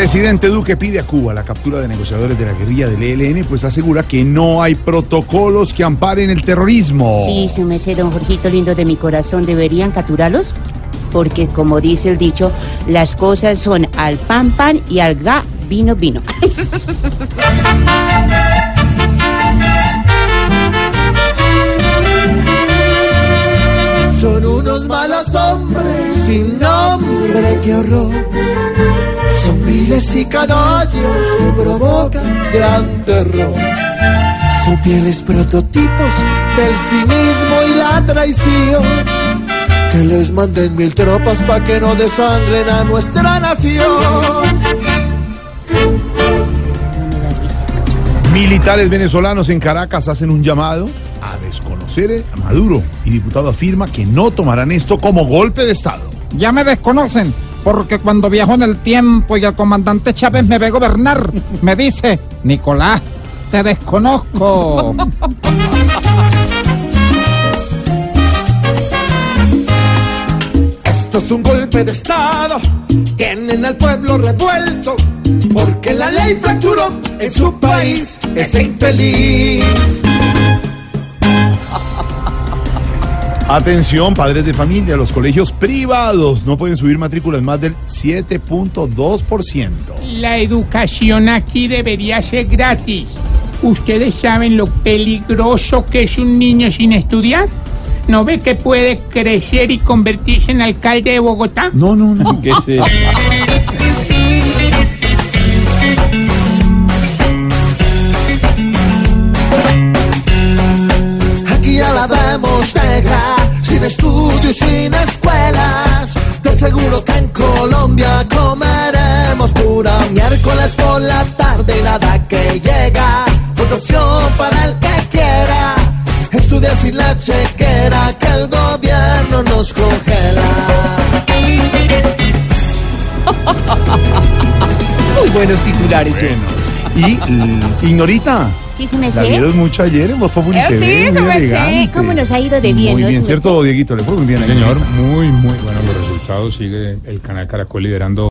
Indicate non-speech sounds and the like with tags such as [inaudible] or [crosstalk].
Presidente Duque pide a Cuba la captura de negociadores de la guerrilla del ELN, pues asegura que no hay protocolos que amparen el terrorismo. Sí, su merced, don Jorgito lindo de mi corazón, ¿deberían capturarlos? Porque, como dice el dicho, las cosas son al pan pan y al ga vino vino. [laughs] Son unos malos hombres sin nombre, qué horror. Y canallos que provocan gran terror. Son fieles prototipos del cinismo y la traición. Que les manden mil tropas pa' que no desangren a nuestra nación. Militares venezolanos en Caracas hacen un llamado a desconocer a Maduro y diputado afirma que no tomarán esto como golpe de Estado. Ya me desconocen, porque cuando viajo en el tiempo y el comandante Chávez me ve gobernar, me dice, Nicolás, te desconozco. Esto es un golpe de Estado. Tienen al pueblo revuelto. Porque la ley fracturó en su país ese infeliz. Atención, padres de familia, los colegios privados no pueden subir matrículas más del 7.2%. La educación aquí debería ser gratis. ¿Ustedes saben lo peligroso que es un niño sin estudiar? ¿No ve que puede crecer y convertirse en alcalde de Bogotá? No, no, no. [laughs] ¿Qué es eso? Sin estudios, sin escuelas. Te aseguro que en Colombia comeremos pura miércoles por la tarde y nada que llega. Otra opción para el que quiera. Estudia sin la chequera que el gobierno nos congela. Muy buenos titulares, Y [laughs] mm, Ignorita, Sí, su la merced. vieron mucho ayer en Voz Populi Eh, TV, sí, merced. elegante. ¿Cómo nos ha ido de bien, Muy no, bien, ¿cierto, Dieguito? Le fue muy bien. a Señor, muy, muy buenos los resultados. Sigue el canal Caracol liderando